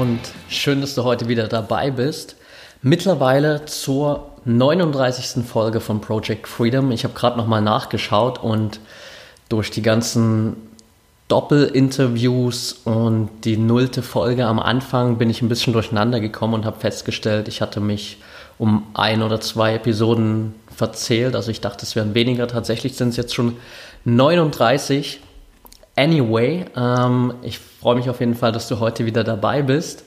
und schön, dass du heute wieder dabei bist. Mittlerweile zur 39. Folge von Project Freedom. Ich habe gerade nochmal nachgeschaut und durch die ganzen Doppelinterviews und die nullte Folge am Anfang bin ich ein bisschen durcheinander gekommen und habe festgestellt, ich hatte mich um ein oder zwei Episoden verzählt. Also ich dachte, es wären weniger. Tatsächlich sind es jetzt schon 39. Anyway, ähm, ich freue mich auf jeden Fall, dass du heute wieder dabei bist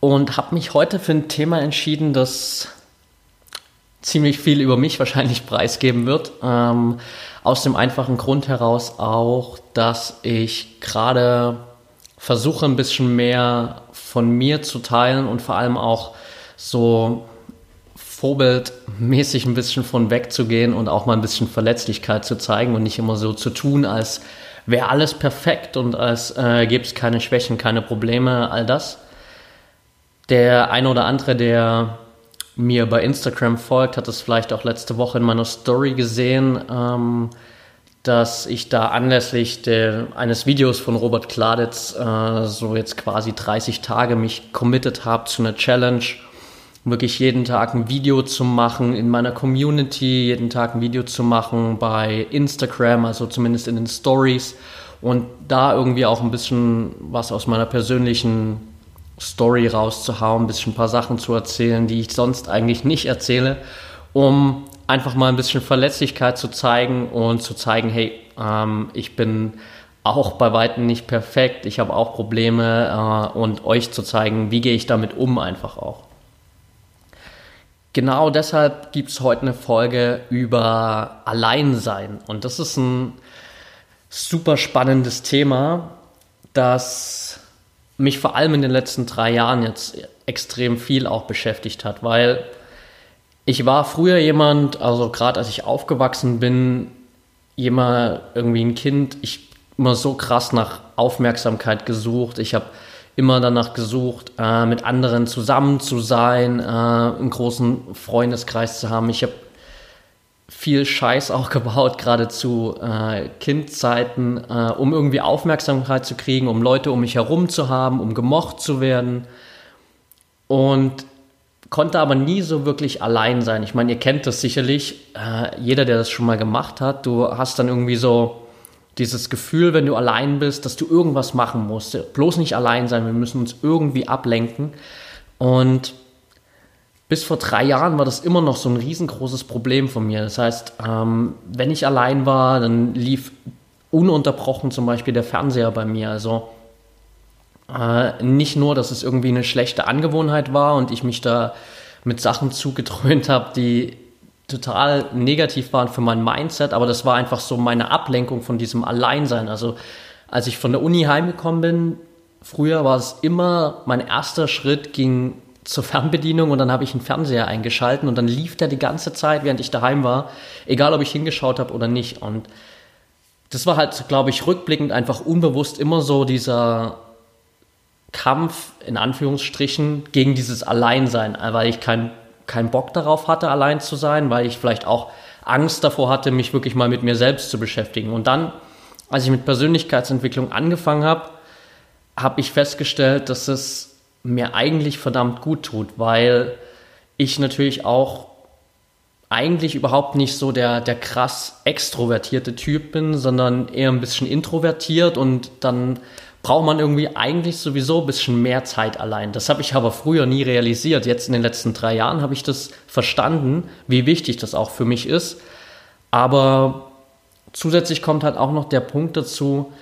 und habe mich heute für ein Thema entschieden, das ziemlich viel über mich wahrscheinlich preisgeben wird. Ähm, aus dem einfachen Grund heraus auch, dass ich gerade versuche ein bisschen mehr von mir zu teilen und vor allem auch so vorbildmäßig ein bisschen von wegzugehen und auch mal ein bisschen Verletzlichkeit zu zeigen und nicht immer so zu tun, als wäre alles perfekt und als äh, gäbe es keine Schwächen, keine Probleme, all das. Der eine oder andere, der mir bei Instagram folgt, hat es vielleicht auch letzte Woche in meiner Story gesehen, ähm, dass ich da anlässlich der, eines Videos von Robert Kladitz äh, so jetzt quasi 30 Tage mich committed habe zu einer Challenge, wirklich jeden Tag ein Video zu machen in meiner Community, jeden Tag ein Video zu machen bei Instagram, also zumindest in den Stories und da irgendwie auch ein bisschen was aus meiner persönlichen Story rauszuhauen, ein bisschen ein paar Sachen zu erzählen, die ich sonst eigentlich nicht erzähle, um einfach mal ein bisschen Verletzlichkeit zu zeigen und zu zeigen, hey, ähm, ich bin auch bei weitem nicht perfekt, ich habe auch Probleme äh, und euch zu zeigen, wie gehe ich damit um einfach auch. Genau deshalb gibt es heute eine Folge über Alleinsein. Und das ist ein super spannendes Thema, das mich vor allem in den letzten drei Jahren jetzt extrem viel auch beschäftigt hat, weil ich war früher jemand, also gerade als ich aufgewachsen bin, jemand irgendwie ein Kind, ich immer so krass nach Aufmerksamkeit gesucht. Ich habe immer danach gesucht, äh, mit anderen zusammen zu sein, äh, einen großen Freundeskreis zu haben. Ich habe viel Scheiß auch gebaut, gerade zu äh, Kindzeiten, äh, um irgendwie Aufmerksamkeit zu kriegen, um Leute um mich herum zu haben, um gemocht zu werden. Und konnte aber nie so wirklich allein sein. Ich meine, ihr kennt das sicherlich, äh, jeder, der das schon mal gemacht hat, du hast dann irgendwie so dieses Gefühl, wenn du allein bist, dass du irgendwas machen musst. Bloß nicht allein sein, wir müssen uns irgendwie ablenken. Und bis vor drei Jahren war das immer noch so ein riesengroßes Problem von mir. Das heißt, ähm, wenn ich allein war, dann lief ununterbrochen zum Beispiel der Fernseher bei mir. Also äh, nicht nur, dass es irgendwie eine schlechte Angewohnheit war und ich mich da mit Sachen zugedröhnt habe, die total negativ waren für mein Mindset, aber das war einfach so meine Ablenkung von diesem Alleinsein. Also als ich von der Uni heimgekommen bin, früher war es immer, mein erster Schritt ging zur Fernbedienung und dann habe ich einen Fernseher eingeschalten und dann lief der die ganze Zeit, während ich daheim war, egal ob ich hingeschaut habe oder nicht. Und das war halt, glaube ich, rückblickend einfach unbewusst immer so dieser Kampf in Anführungsstrichen gegen dieses Alleinsein, weil ich keinen kein Bock darauf hatte, allein zu sein, weil ich vielleicht auch Angst davor hatte, mich wirklich mal mit mir selbst zu beschäftigen. Und dann, als ich mit Persönlichkeitsentwicklung angefangen habe, habe ich festgestellt, dass es mir eigentlich verdammt gut tut, weil ich natürlich auch eigentlich überhaupt nicht so der, der krass extrovertierte Typ bin, sondern eher ein bisschen introvertiert und dann braucht man irgendwie eigentlich sowieso ein bisschen mehr Zeit allein. Das habe ich aber früher nie realisiert. Jetzt in den letzten drei Jahren habe ich das verstanden, wie wichtig das auch für mich ist. Aber zusätzlich kommt halt auch noch der Punkt dazu,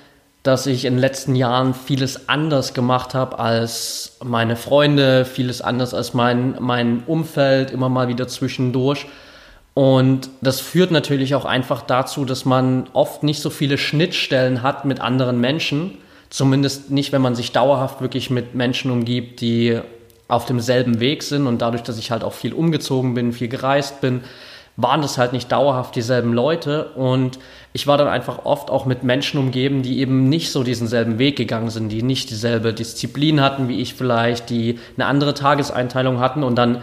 dass ich in den letzten Jahren vieles anders gemacht habe als meine Freunde, vieles anders als mein, mein Umfeld, immer mal wieder zwischendurch. Und das führt natürlich auch einfach dazu, dass man oft nicht so viele Schnittstellen hat mit anderen Menschen. Zumindest nicht, wenn man sich dauerhaft wirklich mit Menschen umgibt, die auf demselben Weg sind. Und dadurch, dass ich halt auch viel umgezogen bin, viel gereist bin, waren das halt nicht dauerhaft dieselben Leute. Und ich war dann einfach oft auch mit Menschen umgeben, die eben nicht so diesen selben Weg gegangen sind, die nicht dieselbe Disziplin hatten wie ich vielleicht, die eine andere Tageseinteilung hatten. Und dann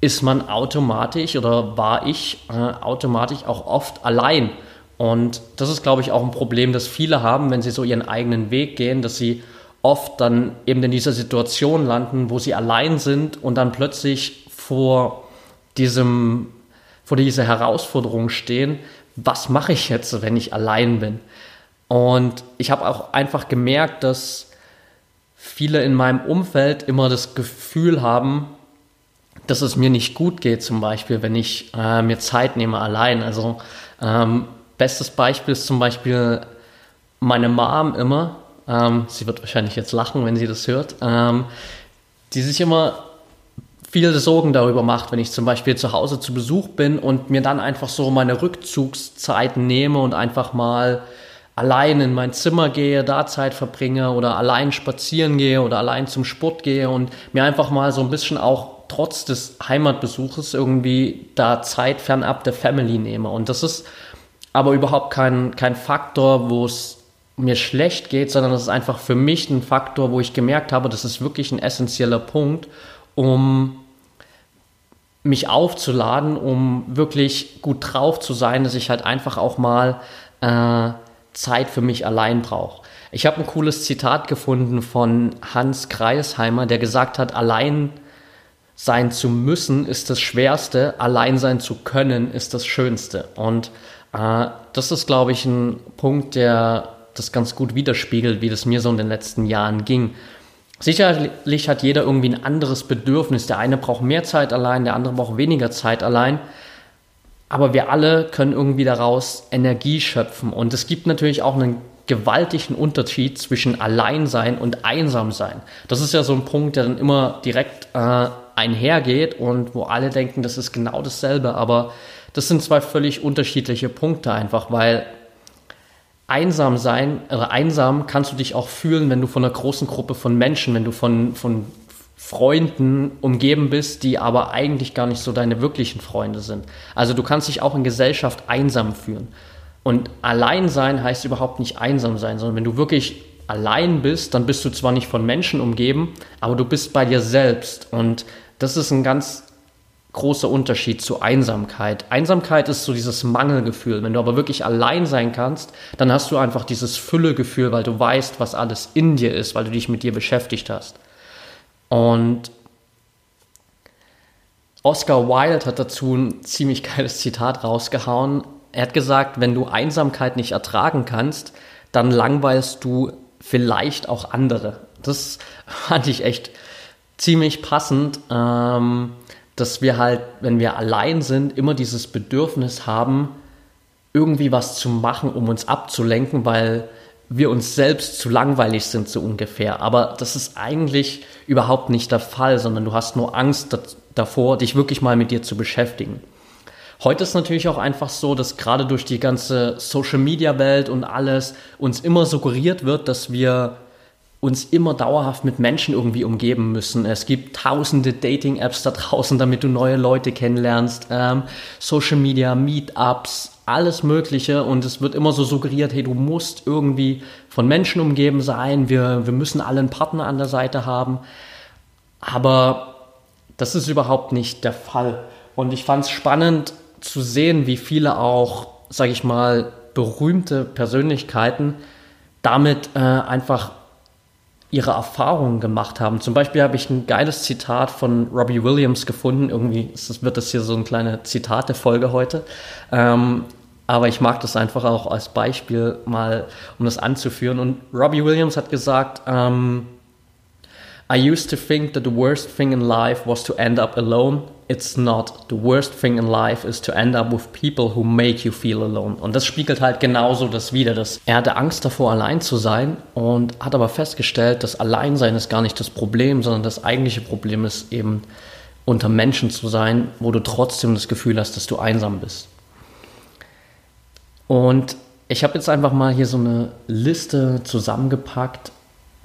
ist man automatisch oder war ich äh, automatisch auch oft allein. Und das ist, glaube ich, auch ein Problem, das viele haben, wenn sie so ihren eigenen Weg gehen, dass sie oft dann eben in dieser Situation landen, wo sie allein sind und dann plötzlich vor diesem, vor dieser Herausforderung stehen, was mache ich jetzt, wenn ich allein bin? Und ich habe auch einfach gemerkt, dass viele in meinem Umfeld immer das Gefühl haben, dass es mir nicht gut geht, zum Beispiel, wenn ich äh, mir Zeit nehme allein. Also ähm, bestes Beispiel ist zum Beispiel meine Mom immer. Ähm, sie wird wahrscheinlich jetzt lachen, wenn sie das hört. Ähm, die sich immer viele Sorgen darüber macht, wenn ich zum Beispiel zu Hause zu Besuch bin und mir dann einfach so meine Rückzugszeiten nehme und einfach mal allein in mein Zimmer gehe, da Zeit verbringe oder allein spazieren gehe oder allein zum Sport gehe und mir einfach mal so ein bisschen auch trotz des Heimatbesuches irgendwie da Zeit fernab der Family nehme. Und das ist aber überhaupt kein, kein Faktor, wo es mir schlecht geht, sondern das ist einfach für mich ein Faktor, wo ich gemerkt habe, das ist wirklich ein essentieller Punkt, um mich aufzuladen, um wirklich gut drauf zu sein, dass ich halt einfach auch mal äh, Zeit für mich allein brauche. Ich habe ein cooles Zitat gefunden von Hans Kreisheimer, der gesagt hat, allein sein zu müssen ist das Schwerste, allein sein zu können ist das Schönste. Und das ist, glaube ich, ein Punkt, der das ganz gut widerspiegelt, wie das mir so in den letzten Jahren ging. Sicherlich hat jeder irgendwie ein anderes Bedürfnis. Der eine braucht mehr Zeit allein, der andere braucht weniger Zeit allein. Aber wir alle können irgendwie daraus Energie schöpfen. Und es gibt natürlich auch einen gewaltigen Unterschied zwischen Alleinsein und Einsamsein. Das ist ja so ein Punkt, der dann immer direkt äh, einhergeht und wo alle denken, das ist genau dasselbe. Aber das sind zwei völlig unterschiedliche Punkte einfach, weil einsam sein, oder einsam kannst du dich auch fühlen, wenn du von einer großen Gruppe von Menschen, wenn du von, von Freunden umgeben bist, die aber eigentlich gar nicht so deine wirklichen Freunde sind. Also du kannst dich auch in Gesellschaft einsam fühlen. Und allein sein heißt überhaupt nicht einsam sein, sondern wenn du wirklich allein bist, dann bist du zwar nicht von Menschen umgeben, aber du bist bei dir selbst. Und das ist ein ganz großer Unterschied zu Einsamkeit. Einsamkeit ist so dieses Mangelgefühl. Wenn du aber wirklich allein sein kannst, dann hast du einfach dieses Füllegefühl, weil du weißt, was alles in dir ist, weil du dich mit dir beschäftigt hast. Und Oscar Wilde hat dazu ein ziemlich geiles Zitat rausgehauen. Er hat gesagt, wenn du Einsamkeit nicht ertragen kannst, dann langweilst du vielleicht auch andere. Das fand ich echt ziemlich passend, ähm, dass wir halt, wenn wir allein sind, immer dieses Bedürfnis haben, irgendwie was zu machen, um uns abzulenken, weil wir uns selbst zu langweilig sind, so ungefähr. Aber das ist eigentlich überhaupt nicht der Fall, sondern du hast nur Angst davor, dich wirklich mal mit dir zu beschäftigen. Heute ist natürlich auch einfach so, dass gerade durch die ganze Social-Media-Welt und alles uns immer suggeriert wird, dass wir uns immer dauerhaft mit Menschen irgendwie umgeben müssen. Es gibt tausende Dating-Apps da draußen, damit du neue Leute kennenlernst, ähm, Social Media, Meetups, alles Mögliche und es wird immer so suggeriert, hey, du musst irgendwie von Menschen umgeben sein, wir, wir müssen alle einen Partner an der Seite haben. Aber das ist überhaupt nicht der Fall. Und ich fand es spannend zu sehen, wie viele auch, sage ich mal, berühmte Persönlichkeiten damit äh, einfach ihre Erfahrungen gemacht haben. Zum Beispiel habe ich ein geiles Zitat von Robbie Williams gefunden. Irgendwie das, wird das hier so eine kleine Zitate-Folge heute. Ähm, aber ich mag das einfach auch als Beispiel mal, um das anzuführen. Und Robbie Williams hat gesagt, ähm, I used to think that the worst thing in life was to end up alone. It's not. The worst thing in life is to end up with people who make you feel alone. Und das spiegelt halt genauso das wieder. Dass er hatte Angst davor, allein zu sein und hat aber festgestellt, dass Alleinsein ist gar nicht das Problem, sondern das eigentliche Problem ist eben unter Menschen zu sein, wo du trotzdem das Gefühl hast, dass du einsam bist. Und ich habe jetzt einfach mal hier so eine Liste zusammengepackt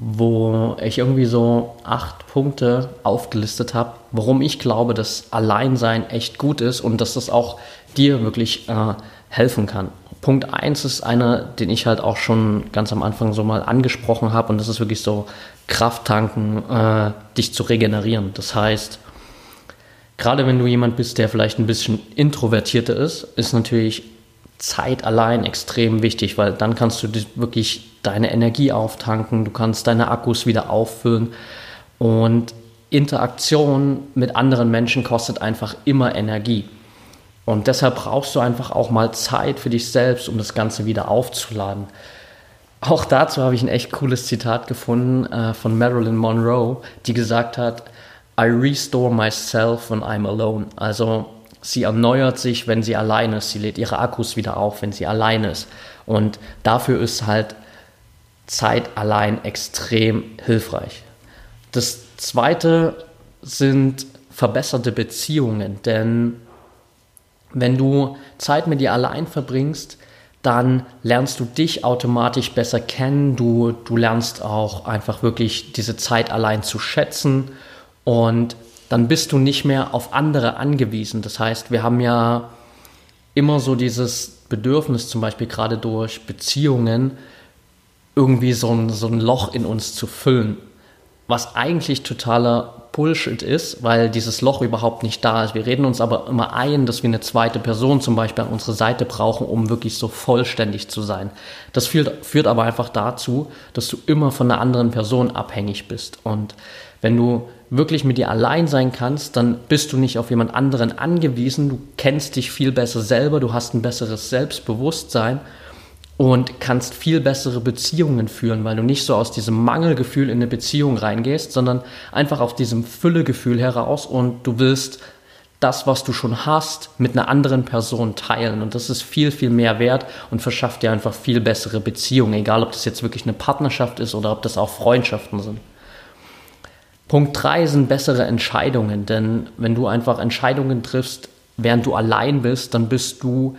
wo ich irgendwie so acht Punkte aufgelistet habe, warum ich glaube, dass Alleinsein echt gut ist und dass das auch dir wirklich äh, helfen kann. Punkt 1 ist einer, den ich halt auch schon ganz am Anfang so mal angesprochen habe und das ist wirklich so Kraft tanken, äh, dich zu regenerieren. Das heißt, gerade wenn du jemand bist, der vielleicht ein bisschen introvertierter ist, ist natürlich Zeit allein extrem wichtig, weil dann kannst du wirklich deine Energie auftanken, du kannst deine Akkus wieder auffüllen und Interaktion mit anderen Menschen kostet einfach immer Energie. Und deshalb brauchst du einfach auch mal Zeit für dich selbst, um das Ganze wieder aufzuladen. Auch dazu habe ich ein echt cooles Zitat gefunden äh, von Marilyn Monroe, die gesagt hat, I restore myself when I'm alone. Also sie erneuert sich, wenn sie alleine ist. Sie lädt ihre Akkus wieder auf, wenn sie alleine ist. Und dafür ist halt Zeit allein extrem hilfreich. Das zweite sind verbesserte Beziehungen, denn wenn du Zeit mit dir allein verbringst, dann lernst du dich automatisch besser kennen. Du, du lernst auch einfach wirklich diese Zeit allein zu schätzen und dann bist du nicht mehr auf andere angewiesen. Das heißt, wir haben ja immer so dieses Bedürfnis, zum Beispiel gerade durch Beziehungen, irgendwie so ein, so ein Loch in uns zu füllen, was eigentlich totaler Bullshit ist, weil dieses Loch überhaupt nicht da ist. Wir reden uns aber immer ein, dass wir eine zweite Person zum Beispiel an unserer Seite brauchen, um wirklich so vollständig zu sein. Das führt, führt aber einfach dazu, dass du immer von einer anderen Person abhängig bist. Und wenn du wirklich mit dir allein sein kannst, dann bist du nicht auf jemand anderen angewiesen. Du kennst dich viel besser selber, du hast ein besseres Selbstbewusstsein und kannst viel bessere Beziehungen führen, weil du nicht so aus diesem Mangelgefühl in eine Beziehung reingehst, sondern einfach auf diesem Füllegefühl heraus und du willst das, was du schon hast, mit einer anderen Person teilen. Und das ist viel, viel mehr wert und verschafft dir einfach viel bessere Beziehungen, egal ob das jetzt wirklich eine Partnerschaft ist oder ob das auch Freundschaften sind. Punkt 3 sind bessere Entscheidungen, denn wenn du einfach Entscheidungen triffst, während du allein bist, dann bist du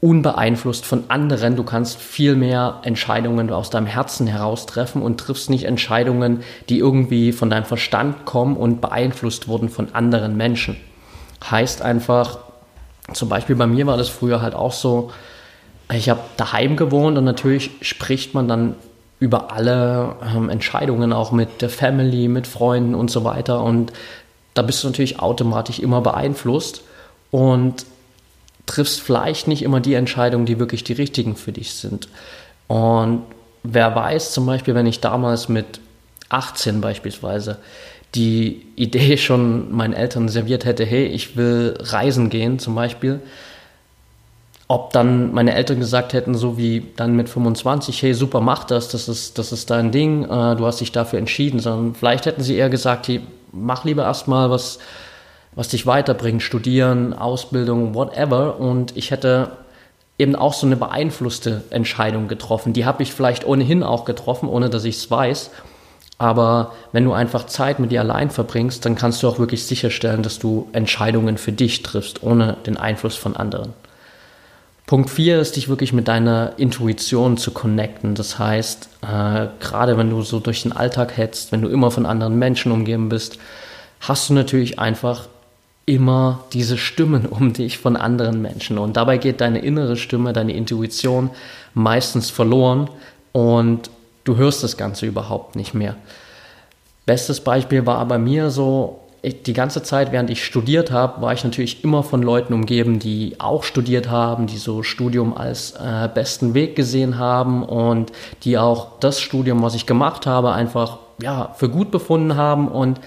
unbeeinflusst von anderen. Du kannst viel mehr Entscheidungen aus deinem Herzen heraus treffen und triffst nicht Entscheidungen, die irgendwie von deinem Verstand kommen und beeinflusst wurden von anderen Menschen. Heißt einfach, zum Beispiel bei mir war das früher halt auch so, ich habe daheim gewohnt und natürlich spricht man dann über alle ähm, Entscheidungen auch mit der Family, mit Freunden und so weiter und da bist du natürlich automatisch immer beeinflusst und triffst vielleicht nicht immer die Entscheidungen, die wirklich die richtigen für dich sind. Und wer weiß, zum Beispiel, wenn ich damals mit 18 beispielsweise die Idee schon meinen Eltern serviert hätte, hey, ich will reisen gehen zum Beispiel, ob dann meine Eltern gesagt hätten, so wie dann mit 25, hey, super, mach das, das ist, das ist dein Ding, äh, du hast dich dafür entschieden, sondern vielleicht hätten sie eher gesagt, hey, mach lieber erstmal was, was dich weiterbringt, studieren, Ausbildung, whatever. Und ich hätte eben auch so eine beeinflusste Entscheidung getroffen. Die habe ich vielleicht ohnehin auch getroffen, ohne dass ich es weiß. Aber wenn du einfach Zeit mit dir allein verbringst, dann kannst du auch wirklich sicherstellen, dass du Entscheidungen für dich triffst, ohne den Einfluss von anderen. Punkt 4 ist, dich wirklich mit deiner Intuition zu connecten. Das heißt, äh, gerade wenn du so durch den Alltag hetzt, wenn du immer von anderen Menschen umgeben bist, hast du natürlich einfach immer diese Stimmen um dich von anderen Menschen. Und dabei geht deine innere Stimme, deine Intuition meistens verloren und du hörst das Ganze überhaupt nicht mehr. Bestes Beispiel war bei mir so, ich, die ganze Zeit, während ich studiert habe, war ich natürlich immer von Leuten umgeben, die auch studiert haben, die so Studium als äh, besten Weg gesehen haben und die auch das Studium, was ich gemacht habe, einfach ja, für gut befunden haben und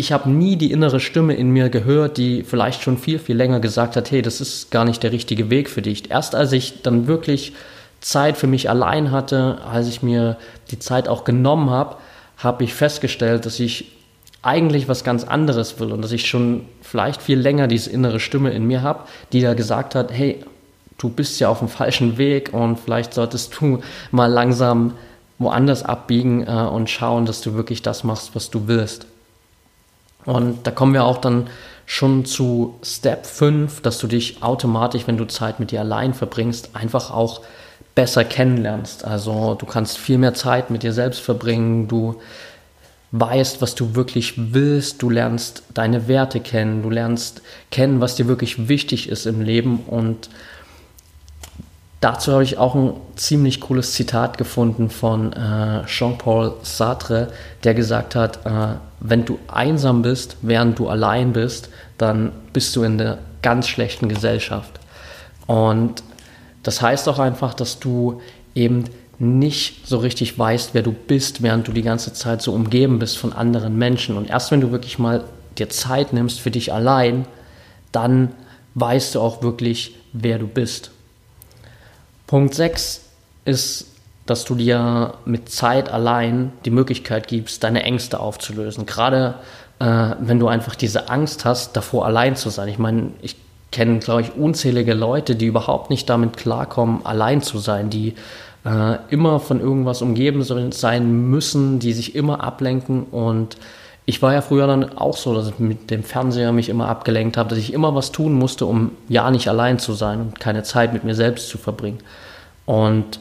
ich habe nie die innere Stimme in mir gehört, die vielleicht schon viel, viel länger gesagt hat, hey, das ist gar nicht der richtige Weg für dich. Erst als ich dann wirklich Zeit für mich allein hatte, als ich mir die Zeit auch genommen habe, habe ich festgestellt, dass ich eigentlich was ganz anderes will und dass ich schon vielleicht viel länger diese innere Stimme in mir habe, die da gesagt hat, hey, du bist ja auf dem falschen Weg und vielleicht solltest du mal langsam woanders abbiegen äh, und schauen, dass du wirklich das machst, was du willst. Und da kommen wir auch dann schon zu Step 5, dass du dich automatisch, wenn du Zeit mit dir allein verbringst, einfach auch besser kennenlernst. Also du kannst viel mehr Zeit mit dir selbst verbringen, du weißt, was du wirklich willst, du lernst deine Werte kennen, du lernst kennen, was dir wirklich wichtig ist im Leben und dazu habe ich auch ein ziemlich cooles Zitat gefunden von äh, Jean-Paul Sartre, der gesagt hat, äh, wenn du einsam bist, während du allein bist, dann bist du in der ganz schlechten Gesellschaft. Und das heißt auch einfach, dass du eben nicht so richtig weißt, wer du bist, während du die ganze Zeit so umgeben bist von anderen Menschen. Und erst wenn du wirklich mal dir Zeit nimmst für dich allein, dann weißt du auch wirklich, wer du bist. Punkt 6 ist, dass du dir mit Zeit allein die Möglichkeit gibst, deine Ängste aufzulösen. Gerade äh, wenn du einfach diese Angst hast, davor allein zu sein. Ich meine, ich kenne, glaube ich, unzählige Leute, die überhaupt nicht damit klarkommen, allein zu sein, die äh, immer von irgendwas umgeben sein müssen, die sich immer ablenken. Und ich war ja früher dann auch so, dass ich mit dem Fernseher mich immer abgelenkt habe, dass ich immer was tun musste, um ja nicht allein zu sein und keine Zeit mit mir selbst zu verbringen. Und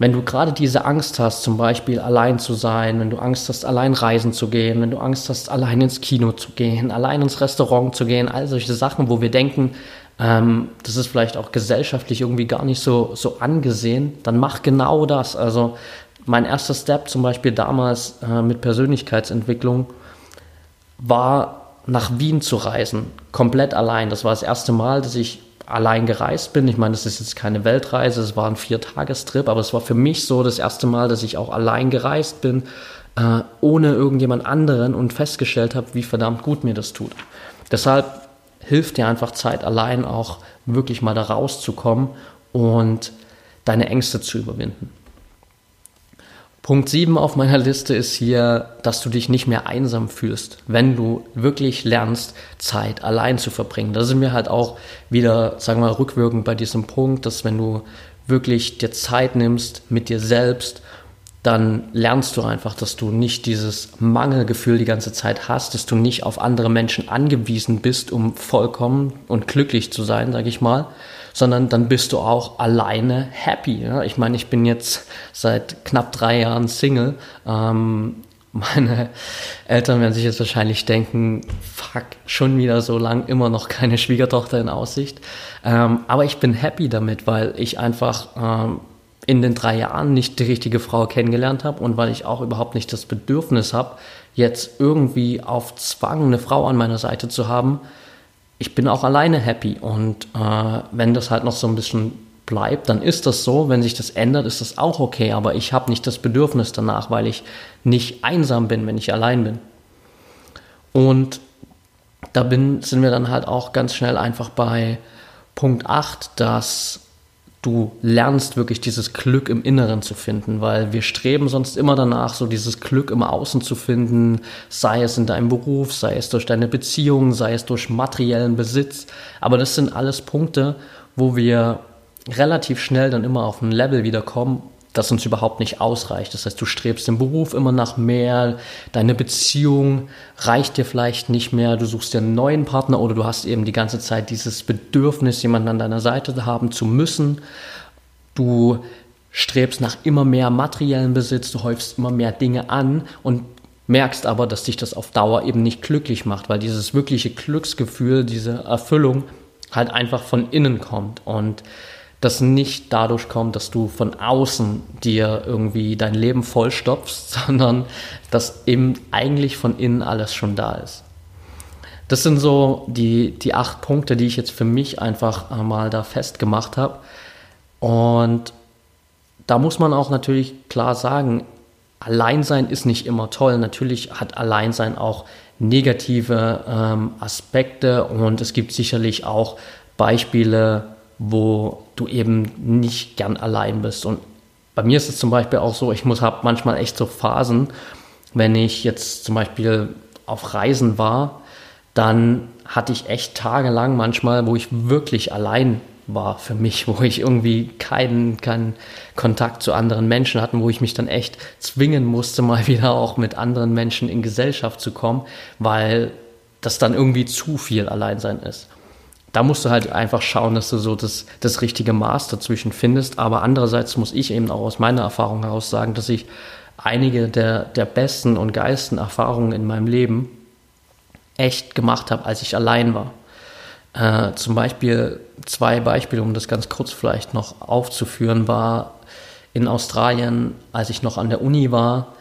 wenn du gerade diese Angst hast, zum Beispiel allein zu sein, wenn du Angst hast, allein reisen zu gehen, wenn du Angst hast, allein ins Kino zu gehen, allein ins Restaurant zu gehen, all solche Sachen, wo wir denken, ähm, das ist vielleicht auch gesellschaftlich irgendwie gar nicht so, so angesehen, dann mach genau das. Also mein erster Step zum Beispiel damals äh, mit Persönlichkeitsentwicklung war nach Wien zu reisen, komplett allein. Das war das erste Mal, dass ich allein gereist bin. Ich meine, das ist jetzt keine Weltreise, es war ein Viertagestrip, aber es war für mich so das erste Mal, dass ich auch allein gereist bin, äh, ohne irgendjemand anderen und festgestellt habe, wie verdammt gut mir das tut. Deshalb hilft dir einfach Zeit allein auch wirklich mal da rauszukommen und deine Ängste zu überwinden. Punkt 7 auf meiner Liste ist hier, dass du dich nicht mehr einsam fühlst, wenn du wirklich lernst, Zeit allein zu verbringen. Da sind wir halt auch wieder, sagen wir mal, rückwirkend bei diesem Punkt, dass wenn du wirklich dir Zeit nimmst mit dir selbst dann lernst du einfach, dass du nicht dieses Mangelgefühl die ganze Zeit hast, dass du nicht auf andere Menschen angewiesen bist, um vollkommen und glücklich zu sein, sage ich mal, sondern dann bist du auch alleine happy. Ja? Ich meine, ich bin jetzt seit knapp drei Jahren Single. Ähm, meine Eltern werden sich jetzt wahrscheinlich denken, fuck, schon wieder so lang, immer noch keine Schwiegertochter in Aussicht. Ähm, aber ich bin happy damit, weil ich einfach ähm, in den drei Jahren nicht die richtige Frau kennengelernt habe und weil ich auch überhaupt nicht das Bedürfnis habe, jetzt irgendwie auf Zwang eine Frau an meiner Seite zu haben. Ich bin auch alleine happy und äh, wenn das halt noch so ein bisschen bleibt, dann ist das so. Wenn sich das ändert, ist das auch okay. Aber ich habe nicht das Bedürfnis danach, weil ich nicht einsam bin, wenn ich allein bin. Und da bin, sind wir dann halt auch ganz schnell einfach bei Punkt 8, dass du lernst wirklich dieses Glück im Inneren zu finden, weil wir streben sonst immer danach, so dieses Glück im Außen zu finden, sei es in deinem Beruf, sei es durch deine Beziehung, sei es durch materiellen Besitz. Aber das sind alles Punkte, wo wir relativ schnell dann immer auf ein Level wiederkommen, das uns überhaupt nicht ausreicht. Das heißt, du strebst im Beruf immer nach mehr, deine Beziehung reicht dir vielleicht nicht mehr, du suchst dir einen neuen Partner oder du hast eben die ganze Zeit dieses Bedürfnis, jemanden an deiner Seite haben zu müssen. Du strebst nach immer mehr materiellen Besitz, du häufst immer mehr Dinge an und merkst aber, dass dich das auf Dauer eben nicht glücklich macht, weil dieses wirkliche Glücksgefühl, diese Erfüllung halt einfach von innen kommt und das nicht dadurch kommt, dass du von außen dir irgendwie dein Leben vollstopfst, sondern dass eben eigentlich von innen alles schon da ist. Das sind so die, die acht Punkte, die ich jetzt für mich einfach mal da festgemacht habe. Und da muss man auch natürlich klar sagen, Alleinsein ist nicht immer toll. Natürlich hat Alleinsein auch negative ähm, Aspekte und es gibt sicherlich auch Beispiele, wo du eben nicht gern allein bist. Und bei mir ist es zum Beispiel auch so, ich muss habe manchmal echt so Phasen, wenn ich jetzt zum Beispiel auf Reisen war, dann hatte ich echt tagelang manchmal, wo ich wirklich allein war für mich, wo ich irgendwie keinen, keinen Kontakt zu anderen Menschen hatte, wo ich mich dann echt zwingen musste, mal wieder auch mit anderen Menschen in Gesellschaft zu kommen, weil das dann irgendwie zu viel Alleinsein ist. Da musst du halt einfach schauen, dass du so das, das richtige Maß dazwischen findest. Aber andererseits muss ich eben auch aus meiner Erfahrung heraus sagen, dass ich einige der, der besten und geilsten Erfahrungen in meinem Leben echt gemacht habe, als ich allein war. Äh, zum Beispiel zwei Beispiele, um das ganz kurz vielleicht noch aufzuführen, war in Australien, als ich noch an der Uni war,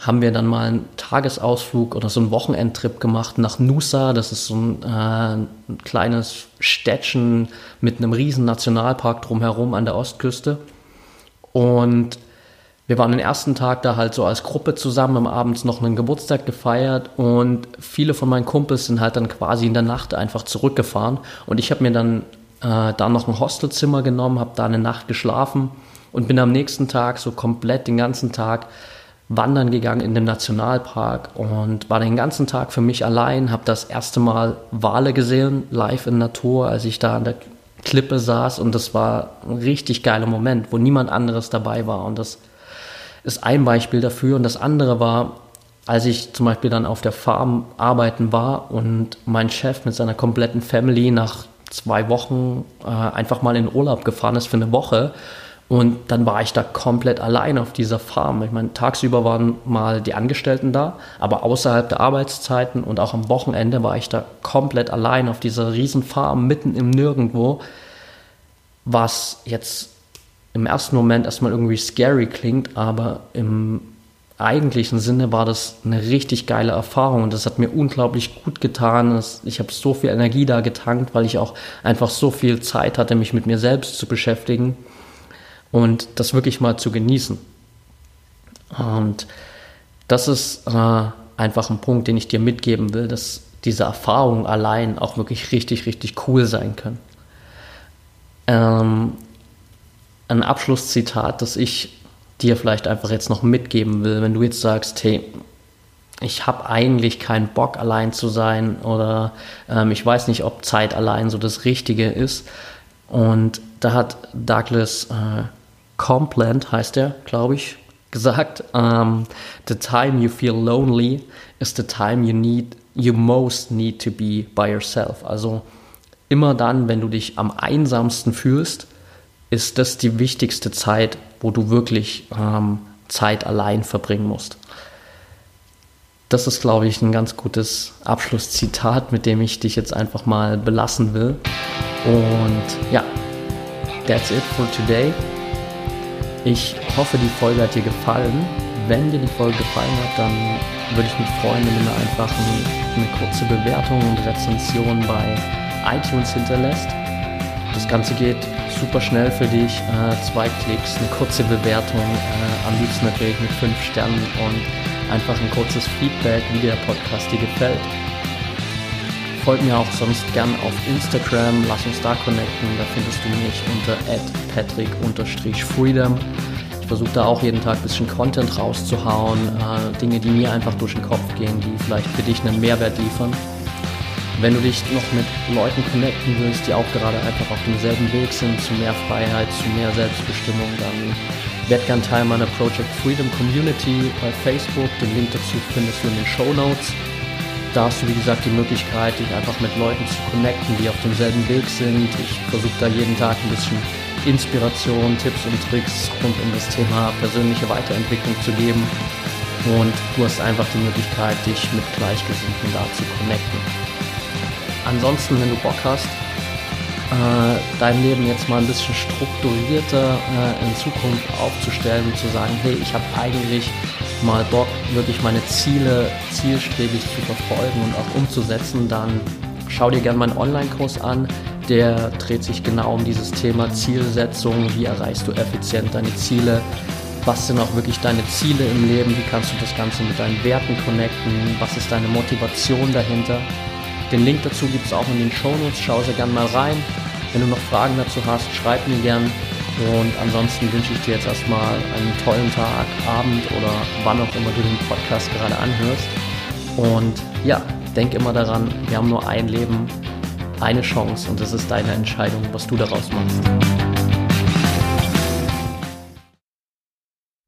haben wir dann mal einen Tagesausflug oder so einen Wochenendtrip gemacht nach Nusa. Das ist so ein, äh, ein kleines Städtchen mit einem riesen Nationalpark drumherum an der Ostküste. Und wir waren den ersten Tag da halt so als Gruppe zusammen, haben abends noch einen Geburtstag gefeiert und viele von meinen Kumpels sind halt dann quasi in der Nacht einfach zurückgefahren. Und ich habe mir dann äh, da noch ein Hostelzimmer genommen, habe da eine Nacht geschlafen und bin am nächsten Tag so komplett den ganzen Tag wandern gegangen in den Nationalpark und war den ganzen Tag für mich allein, habe das erste Mal Wale gesehen, live in Natur, als ich da an der Klippe saß und das war ein richtig geiler Moment, wo niemand anderes dabei war und das ist ein Beispiel dafür und das andere war, als ich zum Beispiel dann auf der Farm arbeiten war und mein Chef mit seiner kompletten Family nach zwei Wochen äh, einfach mal in Urlaub gefahren ist für eine Woche und dann war ich da komplett allein auf dieser Farm. Ich meine, tagsüber waren mal die Angestellten da, aber außerhalb der Arbeitszeiten und auch am Wochenende war ich da komplett allein auf dieser riesen Farm mitten im Nirgendwo, was jetzt im ersten Moment erstmal irgendwie scary klingt, aber im eigentlichen Sinne war das eine richtig geile Erfahrung und das hat mir unglaublich gut getan. Ich habe so viel Energie da getankt, weil ich auch einfach so viel Zeit hatte, mich mit mir selbst zu beschäftigen und das wirklich mal zu genießen. Und das ist äh, einfach ein Punkt, den ich dir mitgeben will, dass diese Erfahrungen allein auch wirklich richtig, richtig cool sein können. Ähm, ein Abschlusszitat, das ich dir vielleicht einfach jetzt noch mitgeben will, wenn du jetzt sagst, hey, ich habe eigentlich keinen Bock allein zu sein oder ähm, ich weiß nicht, ob Zeit allein so das Richtige ist. Und da hat Douglas äh, Complant heißt er, glaube ich, gesagt, um, ähm, the time you feel lonely is the time you need, you most need to be by yourself. Also immer dann, wenn du dich am einsamsten fühlst, ist das die wichtigste Zeit, wo du wirklich ähm, Zeit allein verbringen musst. Das ist, glaube ich, ein ganz gutes Abschlusszitat, mit dem ich dich jetzt einfach mal belassen will. Und ja, that's it for today. Ich hoffe, die Folge hat dir gefallen. Wenn dir die Folge gefallen hat, dann würde ich mich freuen, wenn du mir einfach eine kurze Bewertung und Rezension bei iTunes hinterlässt. Das Ganze geht super schnell für dich. Äh, zwei Klicks, eine kurze Bewertung, äh, am liebsten natürlich mit fünf Sternen und einfach ein kurzes Feedback, wie der Podcast dir gefällt. Folg mir auch sonst gern auf Instagram, lass uns da connecten, da findest du mich unter patrick-freedom. Ich versuche da auch jeden Tag ein bisschen Content rauszuhauen, äh, Dinge, die mir einfach durch den Kopf gehen, die vielleicht für dich einen Mehrwert liefern. Wenn du dich noch mit Leuten connecten willst, die auch gerade einfach auf demselben Weg sind, zu mehr Freiheit, zu mehr Selbstbestimmung, dann werd gern Teil meiner Project Freedom Community bei Facebook. Den Link dazu findest du in den Show Notes. Da hast du, wie gesagt, die Möglichkeit, dich einfach mit Leuten zu connecten, die auf demselben Weg sind. Ich versuche da jeden Tag ein bisschen Inspiration, Tipps und Tricks rund um das Thema persönliche Weiterentwicklung zu geben. Und du hast einfach die Möglichkeit, dich mit Gleichgesinnten da zu connecten. Ansonsten, wenn du Bock hast, äh, dein Leben jetzt mal ein bisschen strukturierter äh, in Zukunft aufzustellen und zu sagen, hey, ich habe eigentlich mal Bock, wirklich meine Ziele zielstrebig zu verfolgen und auch umzusetzen, dann schau dir gerne meinen Online-Kurs an. Der dreht sich genau um dieses Thema Zielsetzung. Wie erreichst du effizient deine Ziele? Was sind auch wirklich deine Ziele im Leben? Wie kannst du das Ganze mit deinen Werten connecten? Was ist deine Motivation dahinter? Den Link dazu gibt es auch in den Shownotes. Schau sehr gerne mal rein. Wenn du noch Fragen dazu hast, schreib mir gern. Und ansonsten wünsche ich dir jetzt erstmal einen tollen Tag, Abend oder wann auch immer du den Podcast gerade anhörst. Und ja, denk immer daran, wir haben nur ein Leben, eine Chance und es ist deine Entscheidung, was du daraus machst.